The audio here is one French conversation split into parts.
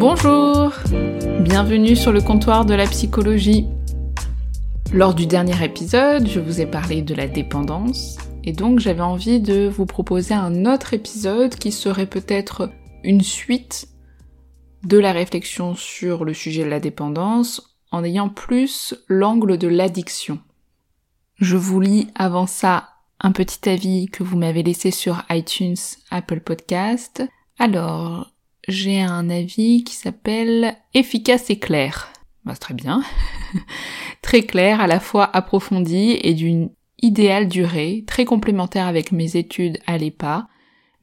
Bonjour Bienvenue sur le comptoir de la psychologie. Lors du dernier épisode, je vous ai parlé de la dépendance, et donc j'avais envie de vous proposer un autre épisode qui serait peut-être une suite de la réflexion sur le sujet de la dépendance en ayant plus l'angle de l'addiction. Je vous lis avant ça un petit avis que vous m'avez laissé sur iTunes, Apple Podcast. Alors, j'ai un avis qui s'appelle efficace et clair. Bah, très bien. très clair, à la fois approfondi et d'une idéale durée, très complémentaire avec mes études à l'EPA.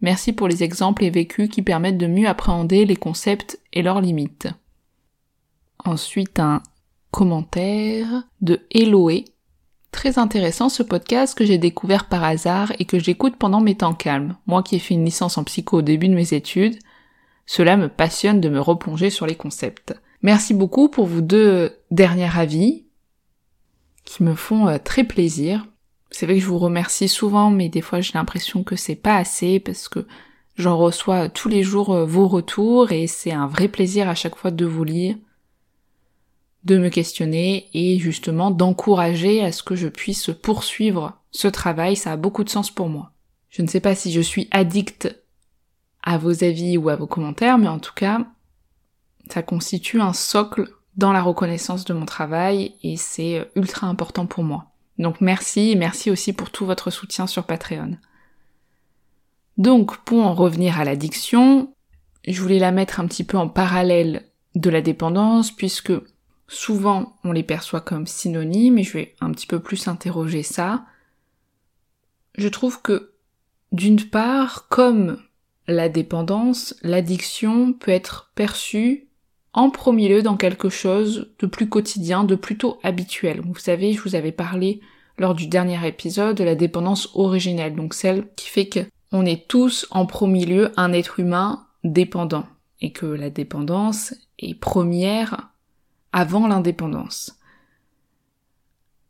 Merci pour les exemples et vécus qui permettent de mieux appréhender les concepts et leurs limites. Ensuite, un commentaire de Eloé. Très intéressant ce podcast que j'ai découvert par hasard et que j'écoute pendant mes temps calmes. Moi qui ai fait une licence en psycho au début de mes études, cela me passionne de me replonger sur les concepts. Merci beaucoup pour vos deux derniers avis qui me font euh, très plaisir. C'est vrai que je vous remercie souvent, mais des fois j'ai l'impression que c'est pas assez parce que j'en reçois tous les jours euh, vos retours et c'est un vrai plaisir à chaque fois de vous lire, de me questionner et justement d'encourager à ce que je puisse poursuivre ce travail. Ça a beaucoup de sens pour moi. Je ne sais pas si je suis addict à vos avis ou à vos commentaires, mais en tout cas, ça constitue un socle dans la reconnaissance de mon travail et c'est ultra important pour moi. Donc merci et merci aussi pour tout votre soutien sur Patreon. Donc pour en revenir à l'addiction, je voulais la mettre un petit peu en parallèle de la dépendance puisque souvent on les perçoit comme synonymes et je vais un petit peu plus interroger ça. Je trouve que d'une part, comme la dépendance, l'addiction peut être perçue en premier lieu dans quelque chose de plus quotidien, de plutôt habituel. Vous savez, je vous avais parlé lors du dernier épisode de la dépendance originelle, donc celle qui fait que on est tous en premier lieu un être humain dépendant et que la dépendance est première avant l'indépendance.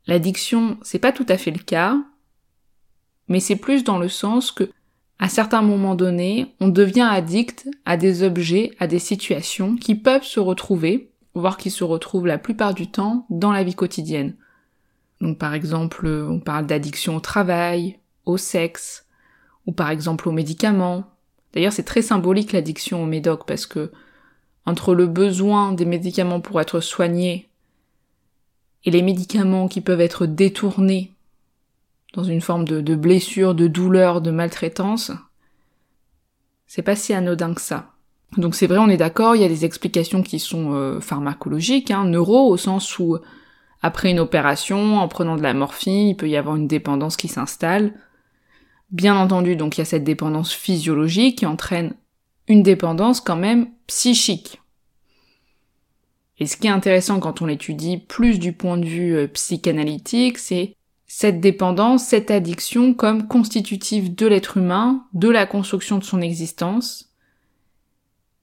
L'addiction, c'est pas tout à fait le cas, mais c'est plus dans le sens que à certains moments donnés, on devient addict à des objets, à des situations qui peuvent se retrouver, voire qui se retrouvent la plupart du temps dans la vie quotidienne. Donc par exemple, on parle d'addiction au travail, au sexe, ou par exemple aux médicaments. D'ailleurs, c'est très symbolique l'addiction aux médocs parce que entre le besoin des médicaments pour être soigné et les médicaments qui peuvent être détournés dans une forme de, blessure, de douleur, de maltraitance, c'est pas si anodin que ça. Donc c'est vrai, on est d'accord, il y a des explications qui sont euh, pharmacologiques, hein, neuro, au sens où après une opération, en prenant de la morphine, il peut y avoir une dépendance qui s'installe. Bien entendu, donc il y a cette dépendance physiologique qui entraîne une dépendance quand même psychique. Et ce qui est intéressant quand on l'étudie plus du point de vue euh, psychanalytique, c'est cette dépendance, cette addiction comme constitutive de l'être humain, de la construction de son existence,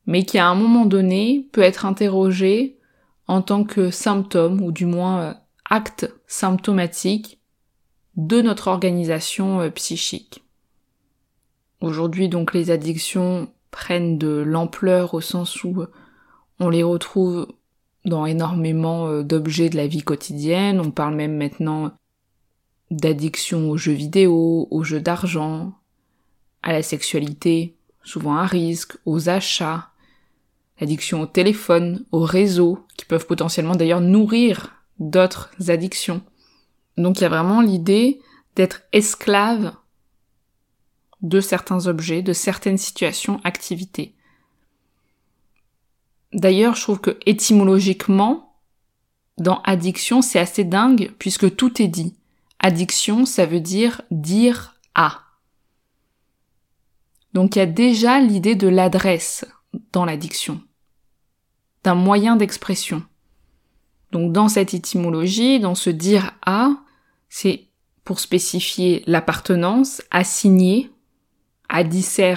mais qui à un moment donné peut être interrogée en tant que symptôme, ou du moins euh, acte symptomatique de notre organisation euh, psychique. Aujourd'hui donc les addictions prennent de l'ampleur au sens où euh, on les retrouve dans énormément d'objets de la vie quotidienne, on parle même maintenant d'addiction aux jeux vidéo, aux jeux d'argent, à la sexualité, souvent à risque, aux achats, l'addiction au téléphone, au réseau, qui peuvent potentiellement d'ailleurs nourrir d'autres addictions. Donc il y a vraiment l'idée d'être esclave de certains objets, de certaines situations, activités. D'ailleurs, je trouve que étymologiquement, dans addiction, c'est assez dingue puisque tout est dit. Addiction, ça veut dire dire à. Donc il y a déjà l'idée de l'adresse dans l'addiction, d'un moyen d'expression. Donc dans cette étymologie, dans ce dire à, c'est pour spécifier l'appartenance, assigner, adisser,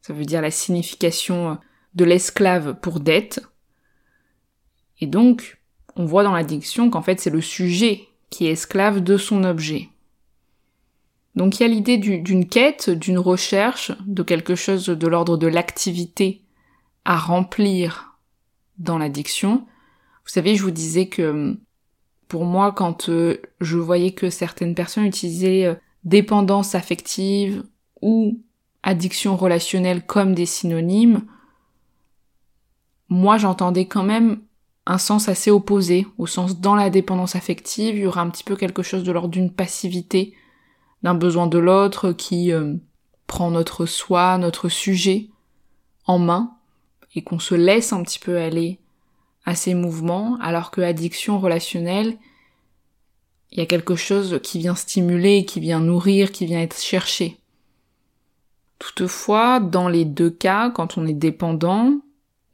ça veut dire la signification de l'esclave pour dette. Et donc, on voit dans l'addiction qu'en fait c'est le sujet qui est esclave de son objet. Donc il y a l'idée d'une quête, d'une recherche, de quelque chose de l'ordre de l'activité à remplir dans l'addiction. Vous savez, je vous disais que pour moi, quand euh, je voyais que certaines personnes utilisaient euh, dépendance affective ou addiction relationnelle comme des synonymes, moi j'entendais quand même un sens assez opposé, au sens dans la dépendance affective, il y aura un petit peu quelque chose de l'ordre d'une passivité, d'un besoin de l'autre qui euh, prend notre soi, notre sujet en main, et qu'on se laisse un petit peu aller à ces mouvements, alors que addiction relationnelle, il y a quelque chose qui vient stimuler, qui vient nourrir, qui vient être cherché. Toutefois, dans les deux cas, quand on est dépendant,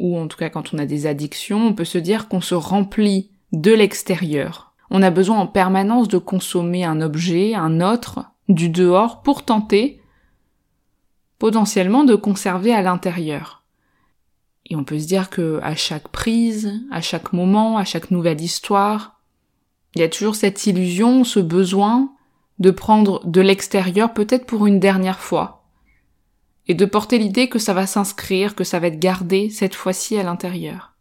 ou en tout cas quand on a des addictions, on peut se dire qu'on se remplit de l'extérieur. On a besoin en permanence de consommer un objet, un autre, du dehors pour tenter potentiellement de conserver à l'intérieur. Et on peut se dire que à chaque prise, à chaque moment, à chaque nouvelle histoire, il y a toujours cette illusion, ce besoin de prendre de l'extérieur peut-être pour une dernière fois, et de porter l'idée que ça va s'inscrire, que ça va être gardé cette fois-ci à l'intérieur.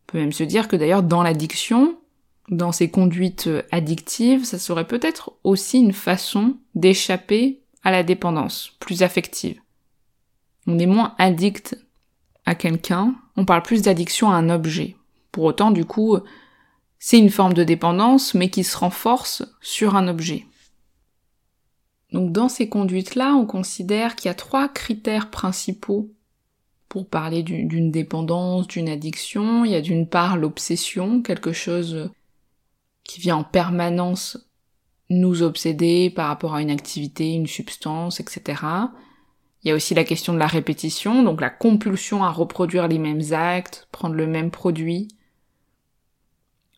On peut même se dire que d'ailleurs dans l'addiction, dans ces conduites addictives, ça serait peut-être aussi une façon d'échapper à la dépendance, plus affective. On est moins addict à quelqu'un, on parle plus d'addiction à un objet. Pour autant, du coup, c'est une forme de dépendance, mais qui se renforce sur un objet. Donc dans ces conduites-là, on considère qu'il y a trois critères principaux pour parler d'une dépendance, d'une addiction. Il y a d'une part l'obsession, quelque chose qui vient en permanence nous obséder par rapport à une activité, une substance, etc. Il y a aussi la question de la répétition, donc la compulsion à reproduire les mêmes actes, prendre le même produit.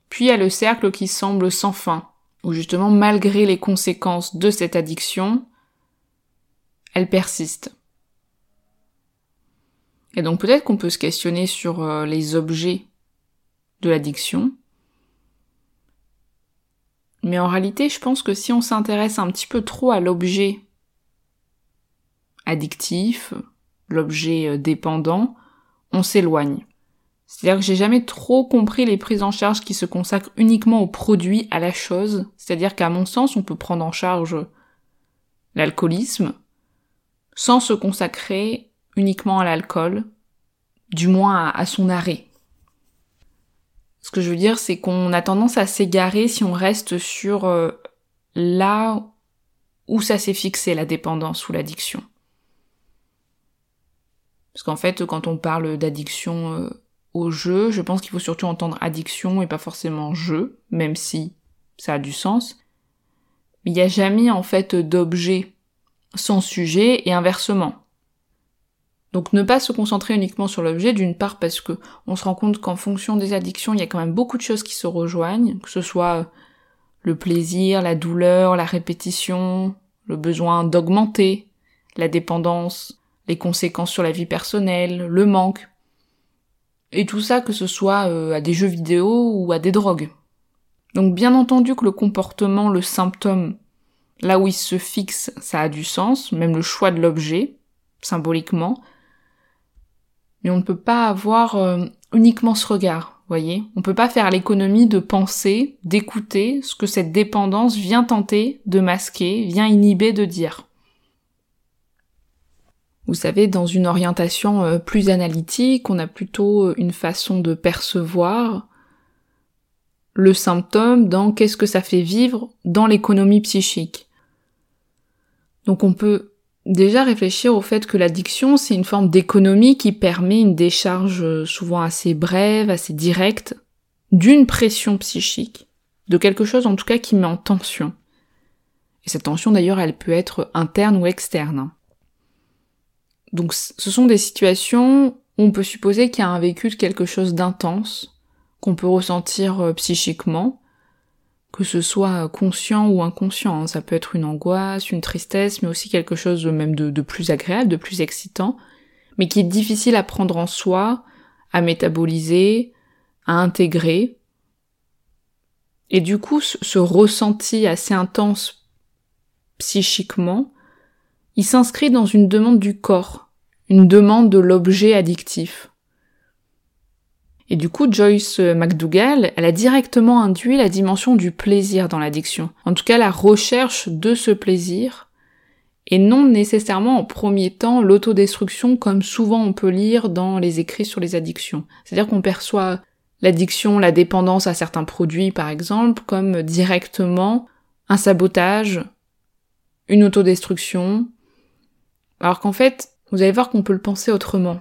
Puis il y a le cercle qui semble sans fin, où justement, malgré les conséquences de cette addiction, elle persiste. Et donc peut-être qu'on peut se questionner sur euh, les objets de l'addiction. Mais en réalité, je pense que si on s'intéresse un petit peu trop à l'objet addictif, l'objet euh, dépendant, on s'éloigne. C'est-à-dire que j'ai jamais trop compris les prises en charge qui se consacrent uniquement au produit, à la chose. C'est-à-dire qu'à mon sens, on peut prendre en charge l'alcoolisme sans se consacrer uniquement à l'alcool, du moins à, son arrêt. Ce que je veux dire, c'est qu'on a tendance à s'égarer si on reste sur euh, là où ça s'est fixé, la dépendance ou l'addiction. Parce qu'en fait, quand on parle d'addiction euh, au jeu, je pense qu'il faut surtout entendre addiction et pas forcément jeu, même si ça a du sens. Il n'y a jamais en fait d'objet sans sujet et inversement. Donc ne pas se concentrer uniquement sur l'objet, d'une part parce que on se rend compte qu'en fonction des addictions, il y a quand même beaucoup de choses qui se rejoignent, que ce soit le plaisir, la douleur, la répétition, le besoin d'augmenter, la dépendance, les conséquences sur la vie personnelle, le manque, et tout ça que ce soit euh, à des jeux vidéo ou à des drogues. Donc bien entendu que le comportement, le symptôme, là où il se fixe, ça a du sens, même le choix de l'objet, symboliquement. Mais on ne peut pas avoir euh, uniquement ce regard, voyez. On peut pas faire l'économie de penser, d'écouter ce que cette dépendance vient tenter de masquer, vient inhiber de dire. Vous savez, dans une orientation euh, plus analytique, on a plutôt euh, une façon de percevoir le symptôme dans qu'est-ce que ça fait vivre dans l'économie psychique. Donc on peut déjà réfléchir au fait que l'addiction, c'est une forme d'économie qui permet une décharge souvent assez brève, assez directe, d'une pression psychique, de quelque chose en tout cas qui met en tension. Et cette tension d'ailleurs, elle peut être interne ou externe. Donc ce sont des situations où on peut supposer qu'il y a un vécu de quelque chose d'intense, qu'on peut ressentir euh, psychiquement, que ce soit conscient ou inconscient. Hein. Ça peut être une angoisse, une tristesse, mais aussi quelque chose même de, de, plus agréable, de plus excitant, mais qui est difficile à prendre en soi, à métaboliser, à intégrer. Et du coup, ce ressenti assez intense psychiquement, il s'inscrit dans une demande du corps, une demande de l'objet addictif. Et du coup, Joyce McDougall, elle a directement induit la dimension du plaisir dans l'addiction. En tout cas, la recherche de ce plaisir, et non nécessairement en premier temps l'autodestruction comme souvent on peut lire dans les écrits sur les addictions. C'est-à-dire qu'on perçoit l'addiction, la dépendance à certains produits par exemple, comme directement un sabotage, une autodestruction, alors qu'en fait, vous allez voir qu'on peut le penser autrement.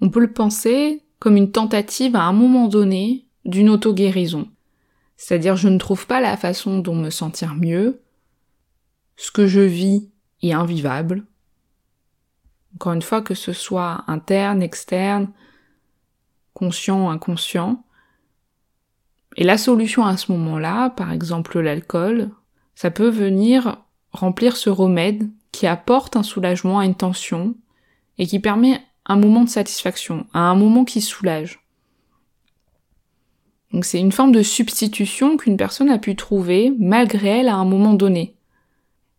On peut le penser comme une tentative à un moment donné d'une auto-guérison. C'est-à-dire je ne trouve pas la façon dont me sentir mieux, ce que je vis est invivable. Encore une fois, que ce soit interne, externe, conscient, inconscient. Et la solution à ce moment-là, par exemple l'alcool, ça peut venir remplir ce remède qui apporte un soulagement à une tension et qui permet un moment de satisfaction, à un moment qui soulage. Donc c'est une forme de substitution qu'une personne a pu trouver malgré elle à un moment donné.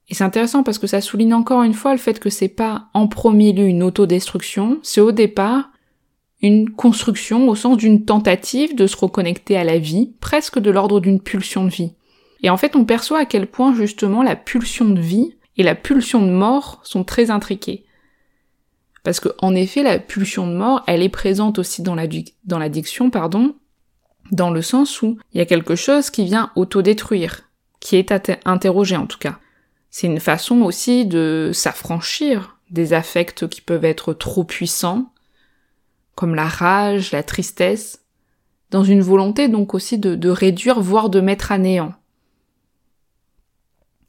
Et c'est intéressant parce que ça souligne encore une fois le fait que c'est pas en premier lieu une autodestruction, c'est au départ une construction au sens d'une tentative de se reconnecter à la vie, presque de l'ordre d'une pulsion de vie. Et en fait, on perçoit à quel point justement la pulsion de vie et la pulsion de mort sont très intriquées. Parce que, en effet, la pulsion de mort, elle est présente aussi dans l'addiction, pardon, dans le sens où il y a quelque chose qui vient autodétruire, qui est interrogé en tout cas. C'est une façon aussi de s'affranchir des affects qui peuvent être trop puissants, comme la rage, la tristesse, dans une volonté donc aussi de réduire, voire de mettre à néant.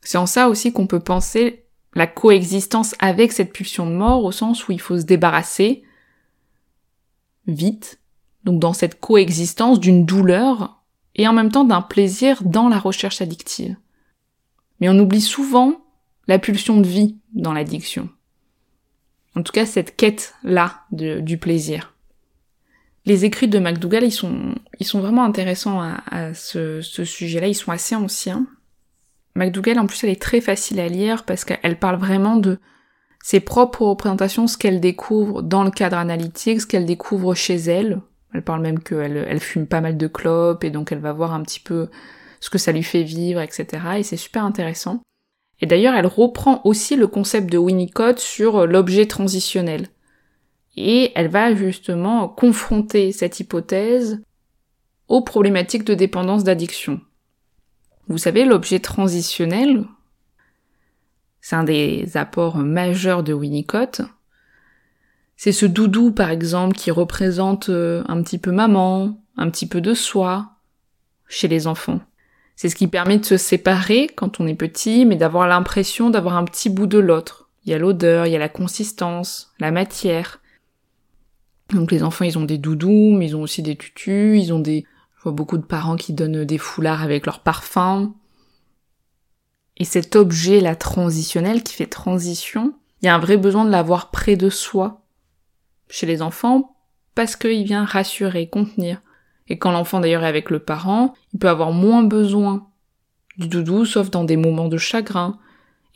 C'est en ça aussi qu'on peut penser la coexistence avec cette pulsion de mort au sens où il faut se débarrasser vite, donc dans cette coexistence d'une douleur et en même temps d'un plaisir dans la recherche addictive. Mais on oublie souvent la pulsion de vie dans l'addiction. En tout cas, cette quête-là du plaisir. Les écrits de sont, ils sont vraiment intéressants à, ce sujet-là. Ils sont assez anciens. McDougall, en plus, elle est très facile à lire parce qu'elle parle vraiment de ses propres représentations, ce qu'elle découvre dans le cadre analytique, ce qu'elle découvre chez elle. Elle parle même qu'elle elle fume pas mal de clopes et donc elle va voir un petit peu ce que ça lui fait vivre, etc. Et c'est super intéressant. Et d'ailleurs, elle reprend aussi le concept de Winnicott sur l'objet transitionnel. Et elle va justement confronter cette hypothèse aux problématiques de dépendance d'addiction. Vous savez, l'objet transitionnel, c'est un des apports majeurs de Winnicott. C'est ce doudou, par exemple, qui représente euh, un petit peu maman, un petit peu de soi chez les enfants. C'est ce qui permet de se séparer quand on est petit, mais d'avoir l'impression d'avoir un petit bout de l'autre. Il y a l'odeur, il y a la consistance, la matière. Donc les enfants, ils ont des doudous, mais ils ont aussi des tutus, ils ont des je vois beaucoup de parents qui donnent des foulards avec leur parfum. Et cet objet, la transitionnel, qui fait transition, il y a un vrai besoin de l'avoir près de soi, chez les enfants, parce qu'il vient rassurer, contenir. Et quand l'enfant d'ailleurs est avec le parent, il peut avoir moins besoin du doudou, sauf dans des moments de chagrin.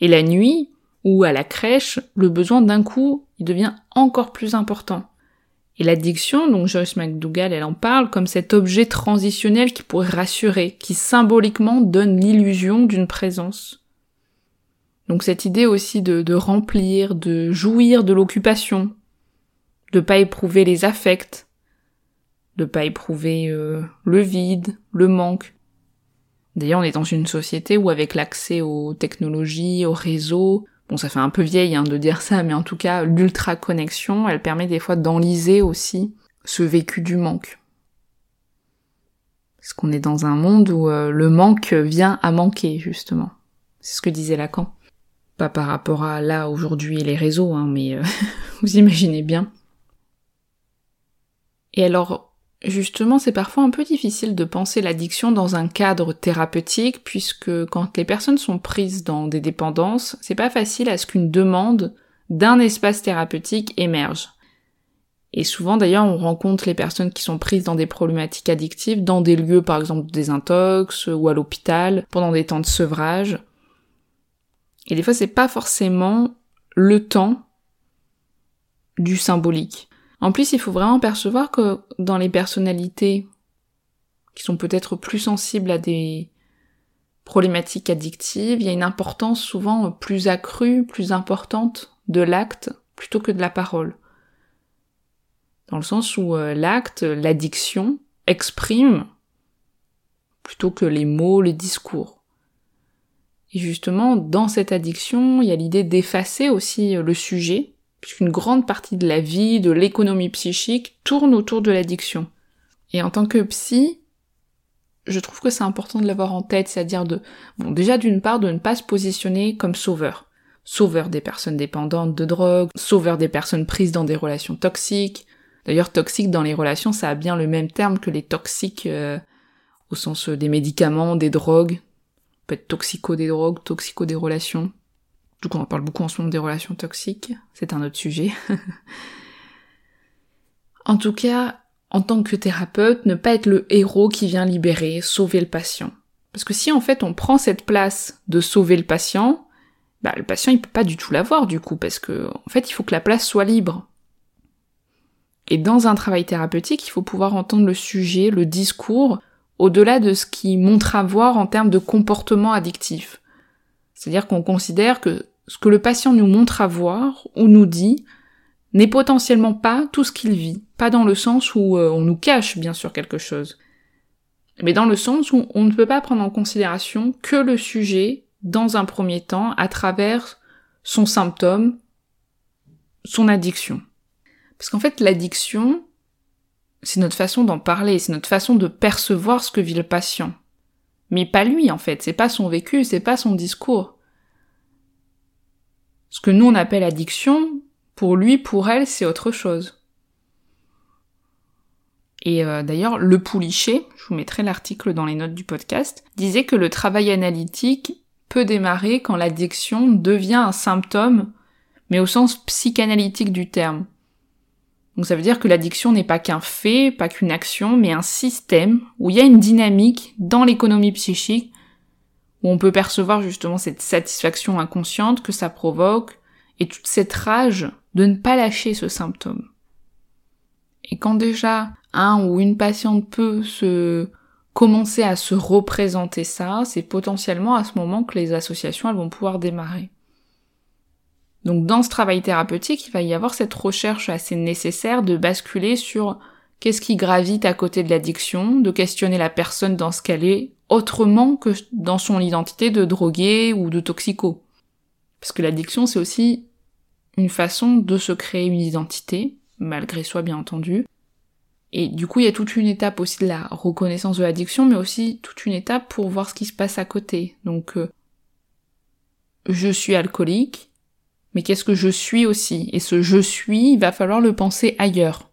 Et la nuit, ou à la crèche, le besoin d'un coup, il devient encore plus important. Et l'addiction, donc Joyce McDougall, elle en parle comme cet objet transitionnel qui pourrait rassurer, qui symboliquement donne l'illusion d'une présence. Donc cette idée aussi de, remplir, de jouir de l'occupation, de pas éprouver les affects, de pas éprouver euh, le vide, le manque. D'ailleurs, on est dans une société où avec l'accès aux technologies, aux réseaux, bon ça fait un peu vieille hein, de dire ça, mais en tout cas l'ultra connexion, elle permet des fois d'enliser aussi ce vécu du manque. Parce qu'on est dans un monde où euh, le manque vient à manquer, justement. C'est ce que disait Lacan. Pas par rapport à là, aujourd'hui, les réseaux, hein, mais euh, vous imaginez bien. Et alors, justement, c'est parfois un peu difficile de penser l'addiction dans un cadre thérapeutique, puisque quand les personnes sont prises dans des dépendances, c'est pas facile à ce qu'une demande d'un espace thérapeutique émerge. Et souvent d'ailleurs on rencontre les personnes qui sont prises dans des problématiques addictives dans des lieux par exemple de désintox ou à l'hôpital pendant des temps de sevrage. Et des fois c'est pas forcément le temps du symbolique. En plus il faut vraiment percevoir que dans les personnalités qui sont peut-être plus sensibles à des problématiques addictives, il y a une importance souvent plus accrue, plus importante de l'acte plutôt que de la parole dans le sens où euh, l'acte, l'addiction, exprime plutôt que les mots, les discours. Et justement, dans cette addiction, il y a l'idée d'effacer aussi euh, le sujet, puisqu'une grande partie de la vie, de l'économie psychique, tourne autour de l'addiction. Et en tant que psy, je trouve que c'est important de l'avoir en tête, c'est-à-dire de, bon, déjà d'une part, de ne pas se positionner comme sauveur. Sauveur des personnes dépendantes de drogue, sauveur des personnes prises dans des relations toxiques, D'ailleurs, toxique dans les relations, ça a bien le même terme que les toxiques euh, au sens euh, des médicaments, des drogues. peut être toxico des drogues, toxico des relations. Du coup, on parle beaucoup en ce moment des relations toxiques. C'est un autre sujet. en tout cas, en tant que thérapeute, ne pas être le héros qui vient libérer, sauver le patient. Parce que si en fait on prend cette place de sauver le patient, bah le patient il peut pas du tout l'avoir du coup, parce que en fait il faut que la place soit libre. Et dans un travail thérapeutique, il faut pouvoir entendre le sujet, le discours, au-delà de ce qui montre à voir en termes de comportement addictif. C'est-à-dire qu'on considère que ce que le patient nous montre à voir ou nous dit n'est potentiellement pas tout ce qu'il vit, pas dans le sens où euh, on nous cache bien sûr quelque chose, mais dans le sens où on ne peut pas prendre en considération que le sujet dans un premier temps à travers son symptôme, son addiction. Parce qu'en fait, l'addiction, c'est notre façon d'en parler, c'est notre façon de percevoir ce que vit le patient. Mais pas lui, en fait, c'est pas son vécu, c'est pas son discours. Ce que nous on appelle addiction, pour lui, pour elle, c'est autre chose. Et euh, d'ailleurs, Le Poulichet, je vous mettrai l'article dans les notes du podcast, disait que le travail analytique peut démarrer quand l'addiction devient un symptôme, mais au sens psychanalytique du terme. Donc ça veut dire que l'addiction n'est pas qu'un fait, pas qu'une action, mais un système où il y a une dynamique dans l'économie psychique où on peut percevoir justement cette satisfaction inconsciente que ça provoque et toute cette rage de ne pas lâcher ce symptôme. Et quand déjà un ou une patiente peut se commencer à se représenter ça, c'est potentiellement à ce moment que les associations vont pouvoir démarrer. Donc dans ce travail thérapeutique, il va y avoir cette recherche assez nécessaire de basculer sur qu'est-ce qui gravite à côté de l'addiction, de questionner la personne dans ce qu'elle est, autrement que dans son identité de drogué ou de toxico? Parce que l'addiction, c'est aussi une façon de se créer une identité, malgré soi bien entendu. Et du coup, il y a toute une étape aussi de la reconnaissance de l'addiction, mais aussi toute une étape pour voir ce qui se passe à côté. Donc, euh, je suis alcoolique, mais qu'est-ce que je suis aussi? Et ce je suis, il va falloir le penser ailleurs.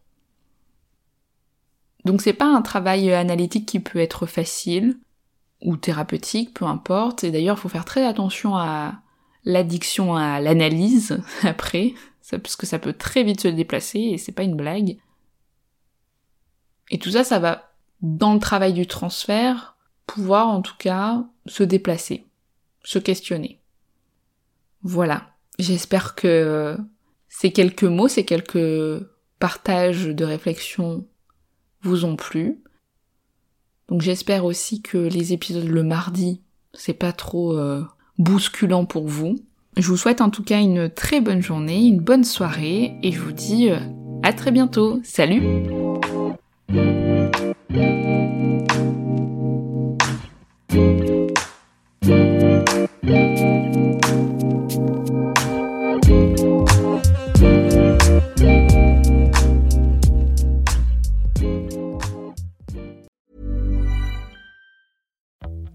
Donc c'est pas un travail analytique qui peut être facile ou thérapeutique, peu importe. Et d'ailleurs, il faut faire très attention à l'addiction à l'analyse après, parce que ça peut très vite se déplacer et c'est pas une blague. Et tout ça, ça va, dans le travail du transfert, pouvoir en tout cas se déplacer, se questionner. Voilà. J'espère que ces quelques mots, ces quelques partages de réflexion vous ont plu. Donc j'espère aussi que les épisodes le mardi, c'est pas trop euh, bousculant pour vous. Je vous souhaite en tout cas une très bonne journée, une bonne soirée et je vous dis euh, à très bientôt. Salut